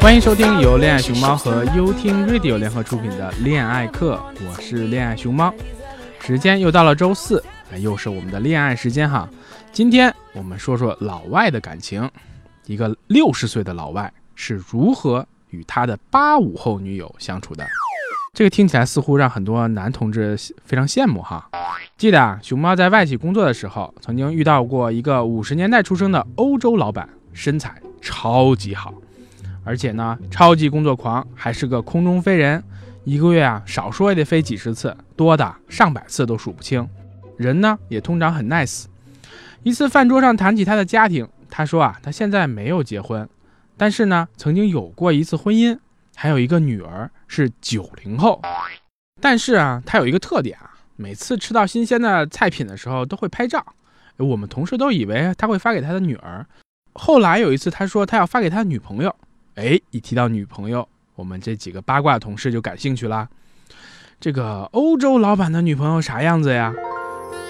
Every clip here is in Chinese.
欢迎收听由恋爱熊猫和优听 Radio 联合出品的恋爱课，我是恋爱熊猫。时间又到了周四，又是我们的恋爱时间哈。今天我们说说老外的感情。一个六十岁的老外是如何与他的八五后女友相处的？这个听起来似乎让很多男同志非常羡慕哈。记得啊，熊猫在外企工作的时候，曾经遇到过一个五十年代出生的欧洲老板，身材超级好，而且呢，超级工作狂，还是个空中飞人，一个月啊，少说也得飞几十次，多的上百次都数不清。人呢，也通常很 nice。一次饭桌上谈起他的家庭，他说啊，他现在没有结婚，但是呢，曾经有过一次婚姻，还有一个女儿是九零后。但是啊，他有一个特点啊。每次吃到新鲜的菜品的时候，都会拍照。我们同事都以为他会发给他的女儿。后来有一次，他说他要发给他女朋友。哎，一提到女朋友，我们这几个八卦同事就感兴趣啦。这个欧洲老板的女朋友啥样子呀？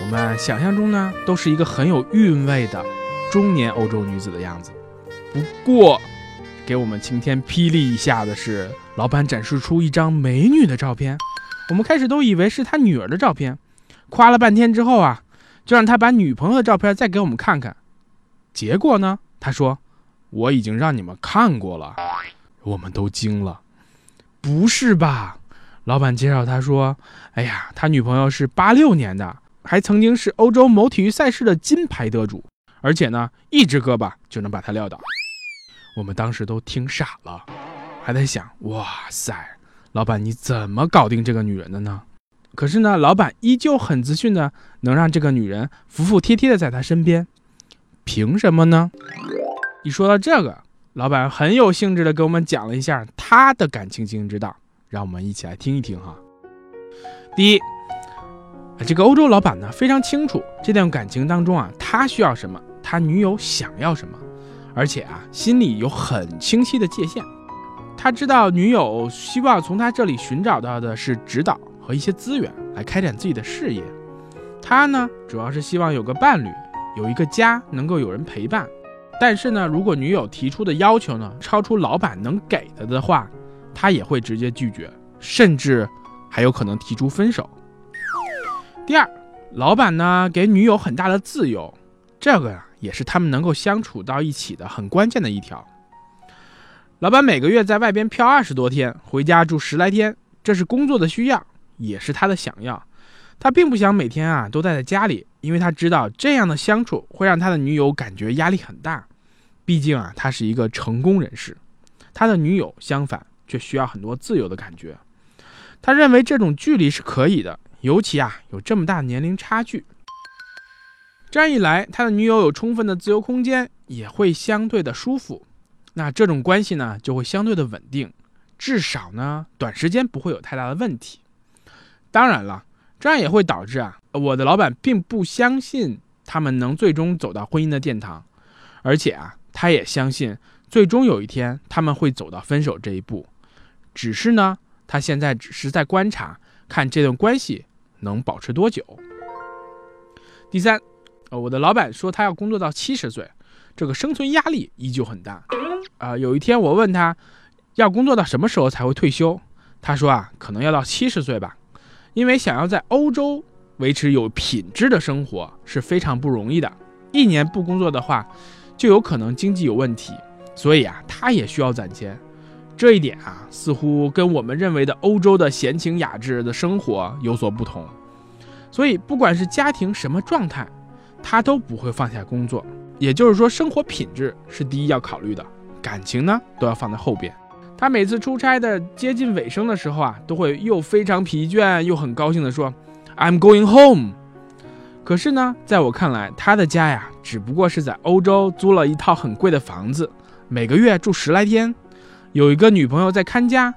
我们想象中呢，都是一个很有韵味的中年欧洲女子的样子。不过，给我们晴天霹雳一下的是，老板展示出一张美女的照片。我们开始都以为是他女儿的照片，夸了半天之后啊，就让他把女朋友的照片再给我们看看。结果呢，他说我已经让你们看过了，我们都惊了。不是吧？老板介绍他说，哎呀，他女朋友是八六年的，还曾经是欧洲某体育赛事的金牌得主，而且呢，一只胳膊就能把他撂倒。我们当时都听傻了，还在想，哇塞！老板，你怎么搞定这个女人的呢？可是呢，老板依旧很自信的能让这个女人服服帖帖的在他身边，凭什么呢？一说到这个，老板很有兴致的给我们讲了一下他的感情经营之道，让我们一起来听一听哈。第一，这个欧洲老板呢非常清楚这段感情当中啊，他需要什么，他女友想要什么，而且啊，心里有很清晰的界限。他知道女友希望从他这里寻找到的是指导和一些资源来开展自己的事业，他呢主要是希望有个伴侣，有一个家，能够有人陪伴。但是呢，如果女友提出的要求呢超出老板能给的的话，他也会直接拒绝，甚至还有可能提出分手。第二，老板呢给女友很大的自由，这个呀也是他们能够相处到一起的很关键的一条。老板每个月在外边漂二十多天，回家住十来天，这是工作的需要，也是他的想要。他并不想每天啊都待在家里，因为他知道这样的相处会让他的女友感觉压力很大。毕竟啊，他是一个成功人士，他的女友相反却需要很多自由的感觉。他认为这种距离是可以的，尤其啊有这么大年龄差距。这样一来，他的女友有充分的自由空间，也会相对的舒服。那这种关系呢，就会相对的稳定，至少呢，短时间不会有太大的问题。当然了，这样也会导致啊，我的老板并不相信他们能最终走到婚姻的殿堂，而且啊，他也相信最终有一天他们会走到分手这一步。只是呢，他现在只是在观察，看这段关系能保持多久。第三，呃，我的老板说他要工作到七十岁，这个生存压力依旧很大。啊，有一天我问他，要工作到什么时候才会退休？他说啊，可能要到七十岁吧，因为想要在欧洲维持有品质的生活是非常不容易的。一年不工作的话，就有可能经济有问题，所以啊，他也需要攒钱。这一点啊，似乎跟我们认为的欧洲的闲情雅致的生活有所不同。所以，不管是家庭什么状态，他都不会放下工作。也就是说，生活品质是第一要考虑的。感情呢，都要放在后边。他每次出差的接近尾声的时候啊，都会又非常疲倦又很高兴地说：“I'm going home。”可是呢，在我看来，他的家呀，只不过是在欧洲租了一套很贵的房子，每个月住十来天，有一个女朋友在看家，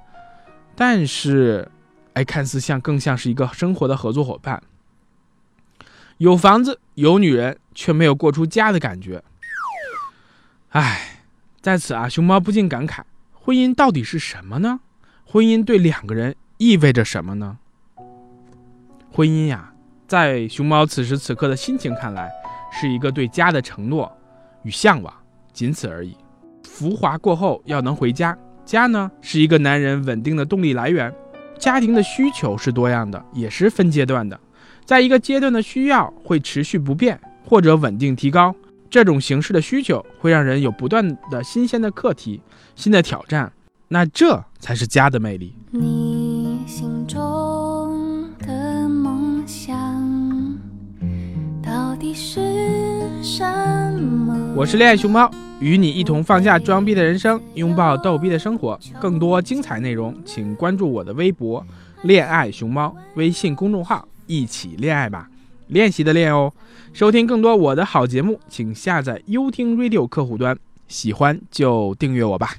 但是，哎，看似像更像是一个生活的合作伙伴。有房子有女人，却没有过出家的感觉。唉。在此啊，熊猫不禁感慨：婚姻到底是什么呢？婚姻对两个人意味着什么呢？婚姻呀，在熊猫此时此刻的心情看来，是一个对家的承诺，与向往，仅此而已。浮华过后要能回家，家呢是一个男人稳定的动力来源。家庭的需求是多样的，也是分阶段的，在一个阶段的需要会持续不变或者稳定提高。这种形式的需求会让人有不断的新鲜的课题、新的挑战，那这才是家的魅力。你心中的梦想到底是什么？我是恋爱熊猫，与你一同放下装逼的人生，拥抱逗逼的生活。更多精彩内容，请关注我的微博“恋爱熊猫”微信公众号，一起恋爱吧。练习的练哦。收听更多我的好节目，请下载优听 Radio 客户端，喜欢就订阅我吧。